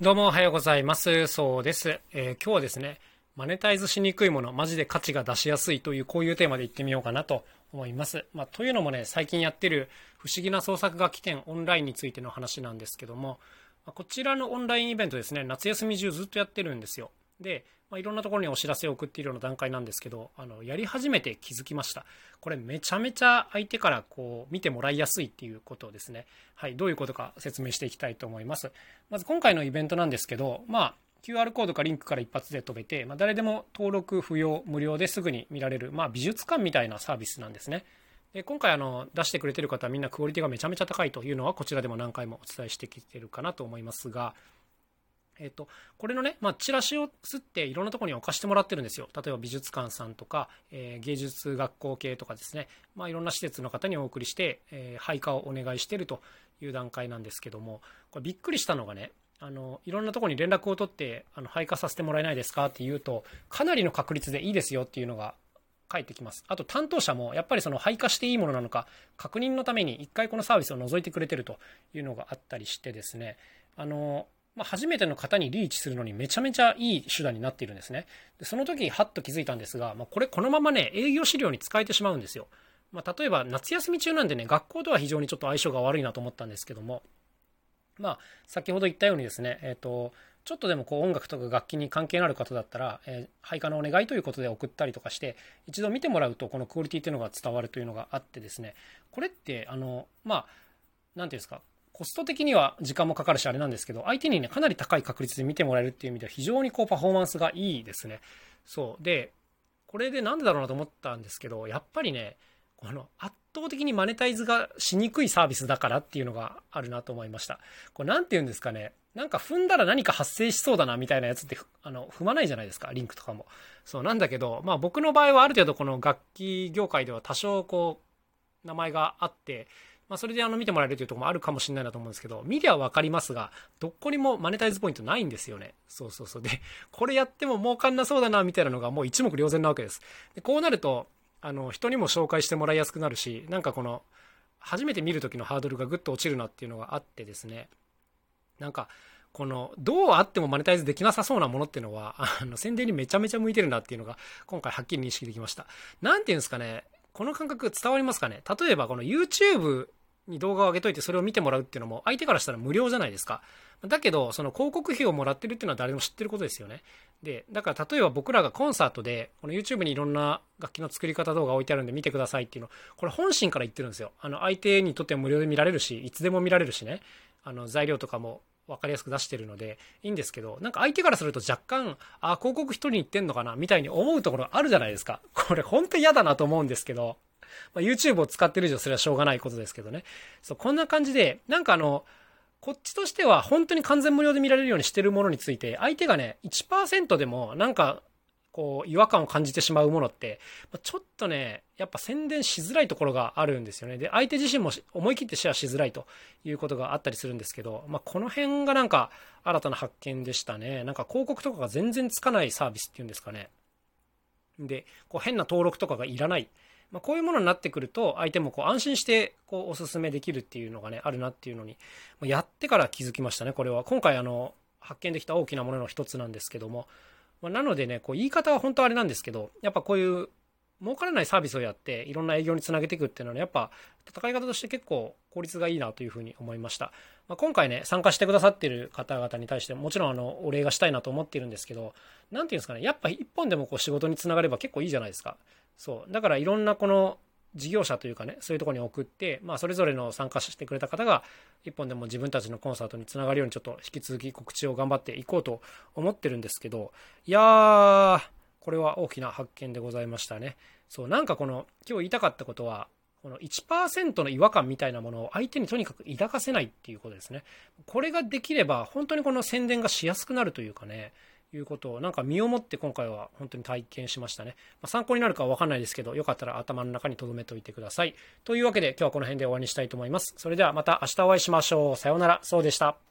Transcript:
どうもおはようございます。そうです。えー、今日はですね、マネタイズしにくいもの、マジで価値が出しやすいという、こういうテーマでいってみようかなと思います。まあ、というのもね、最近やってる不思議な創作楽器店オンラインについての話なんですけども、こちらのオンラインイベントですね、夏休み中ずっとやってるんですよ。で、まあ、いろんなところにお知らせを送っているような段階なんですけど、あの、やり始めて気づきました。これめちゃめちゃ相手からこう見てもらいやすいっていうことですね。はい、どういうことか説明していきたいと思います。まず今回のイベントなんですけど、まあ、QR コードかリンクから一発で飛べて、まあ、誰でも登録不要、無料ですぐに見られる、まあ、美術館みたいなサービスなんですね。で今回あの出してくれてる方はみんなクオリティがめちゃめちゃ高いというのはこちらでも何回もお伝えしてきてるかなと思いますが、えっ、と、これのね、まあ、チラシをすっていろんなところに置かしてもらってるんですよ。例えば美術館さんとか、えー、芸術学校系とかですね、まあ、いろんな施設の方にお送りして、えー、配下をお願いしてるという段階なんですけども、これびっくりしたのがね、あの、いろんなところに連絡を取って、あの、配下させてもらえないですか？って言うと、かなりの確率でいいですよっていうのが返ってきます。あと担当者もやっぱりその配下していいものなのか確認のために一回このサービスを覗いてくれてるというのがあったりしてですね、あの、まあ、初めての方にリーチするのにめちゃめちゃいい手段になっているんですね。でその時、はっと気づいたんですが、まあ、これ、このままね、営業資料に使えてしまうんですよ。まあ、例えば、夏休み中なんでね、学校とは非常にちょっと相性が悪いなと思ったんですけども、まあ、先ほど言ったようにですね、えっ、ー、と、ちょっとでもこう音楽とか楽器に関係のある方だったら、えー、配下のお願いということで送ったりとかして、一度見てもらうと、このクオリティっていうのが伝わるというのがあってですね、これって、あの、まあ、なんていうんですか、コスト的には時間もかかるしあれなんですけど、相手にね、かなり高い確率で見てもらえるっていう意味では非常にこうパフォーマンスがいいですね。そう。で、これでなんでだろうなと思ったんですけど、やっぱりね、この圧倒的にマネタイズがしにくいサービスだからっていうのがあるなと思いました。これなんて言うんですかね。なんか踏んだら何か発生しそうだなみたいなやつってあの踏まないじゃないですか、リンクとかも。そうなんだけど、まあ僕の場合はある程度この楽器業界では多少こう名前があって、まあ、それであの見てもらえるというとこもあるかもしれないなと思うんですけど、見りゃ分かりますが、どこにもマネタイズポイントないんですよね。そうそうそう。で、これやっても儲かんなそうだな、みたいなのがもう一目瞭然なわけです。でこうなると、あの、人にも紹介してもらいやすくなるし、なんかこの、初めて見る時のハードルがぐっと落ちるなっていうのがあってですね、なんか、この、どうあってもマネタイズできなさそうなものっていうのは、あの、宣伝にめちゃめちゃ向いてるなっていうのが、今回はっきり認識できました。なんていうんですかね、この感覚伝わりますかね例えばこの YouTube に動画を上げといてそれを見てもらうっていうのも相手からしたら無料じゃないですか。だけど、その広告費をもらってるっていうのは誰も知ってることですよね。で、だから例えば僕らがコンサートで、この YouTube にいろんな楽器の作り方動画置いてあるんで見てくださいっていうの、これ本心から言ってるんですよ。あの、相手にとっては無料で見られるし、いつでも見られるしね。あの、材料とかも分かりやすく出してるのでいいんですけど、なんか相手からすると若干、あ、広告一人に言ってんのかなみたいに思うところあるじゃないですか。これ本当嫌だなと思うんですけど、まあ、YouTube を使ってる以上それはしょうがないことですけどね。そう、こんな感じで、なんかあの、こっちとしては本当に完全無料で見られるようにしてるものについて、相手がね、1%でもなんか、こう、違和感を感じてしまうものって、ちょっとね、やっぱ宣伝しづらいところがあるんですよね。で、相手自身も思い切ってシェアしづらいということがあったりするんですけど、まあ、この辺がなんか新たな発見でしたね。なんか広告とかが全然つかないサービスっていうんですかね。で、こう変な登録とかがいらない。まあ、こういうものになってくると相手もこう安心してこうおすすめできるっていうのがねあるなっていうのにやってから気づきましたねこれは。今回あの発見できた大きなものの一つなんですけども、まあ、なのでねこう言い方は本当あれなんですけどやっぱこういう儲からないサービスをやっていろんな営業につなげていくっていうのは、ね、やっぱ戦い方として結構効率がいいなというふうに思いました、まあ、今回ね参加してくださってる方々に対してもちろんあのお礼がしたいなと思っているんですけど何ていうんですかねやっぱ一本でもこう仕事につながれば結構いいじゃないですか。そう。だからいろんなこの事業者というかねそういうとこに送って、まあ、それぞれの参加してくれた方が一本でも自分たちのコンサートにつながるようにちょっと引き続き告知を頑張っていこうと思ってるんですけどいやーこれは大きな発見でございましたね。そうなんかこの今日言いたかったことはこの1%の違和感みたいなものを相手にとにかく抱かせないっていうことですねこれができれば本当にこの宣伝がしやすくなるというかねいうことをなんか身をもって今回は本当に体験しましたね。まあ、参考になるかは分かんないですけど、よかったら頭の中に留めておいてください。というわけで今日はこの辺で終わりにしたいと思います。それではまた明日お会いしましょう。さようなら。そうでした。